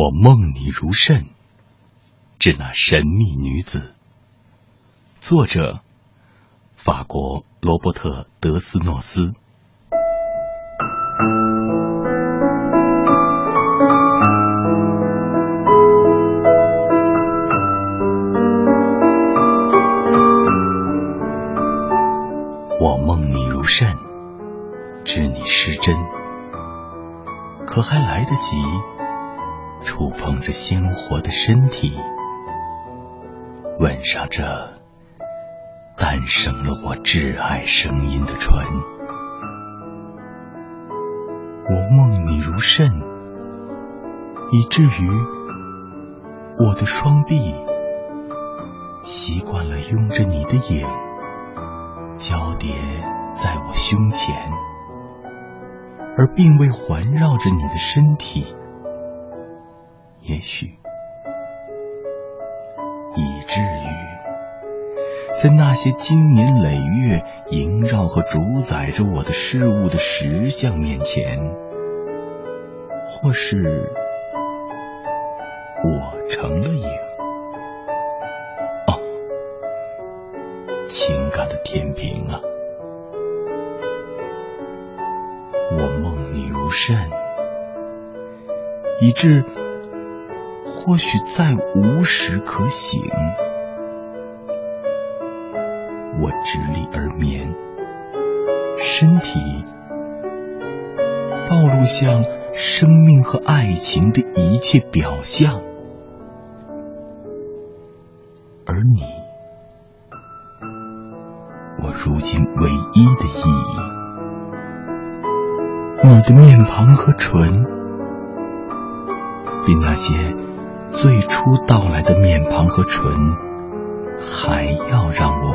我梦你如甚，致那神秘女子。作者：法国罗伯特·德斯诺斯。我梦你如甚，知你失真，可还来得及？触碰着鲜活的身体，吻上这诞生了我挚爱声音的唇。我梦你如甚，以至于我的双臂习惯了拥着你的影，交叠在我胸前，而并未环绕着你的身体。也许，以至于，在那些经年累月萦绕和主宰着我的事物的实相面前，或是我成了影。哦，情感的天平啊，我梦你如甚，以致。或许再无时可醒，我直立而眠，身体暴露向生命和爱情的一切表象，而你，我如今唯一的意义，你的面庞和唇，比那些。最初到来的面庞和唇，还要让我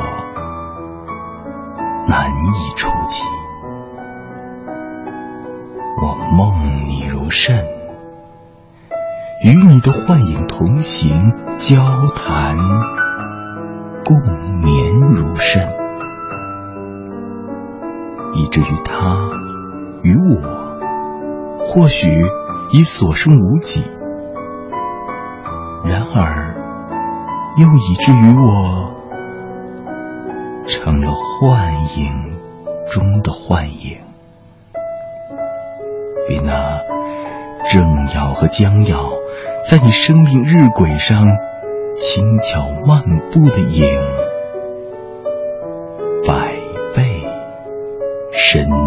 难以触及。我梦你如甚，与你的幻影同行，交谈共眠如甚，以至于他与我，或许已所剩无几。然而又以至于我成了幻影中的幻影，比那正要和将要在你生命日晷上轻巧漫步的影，百倍深。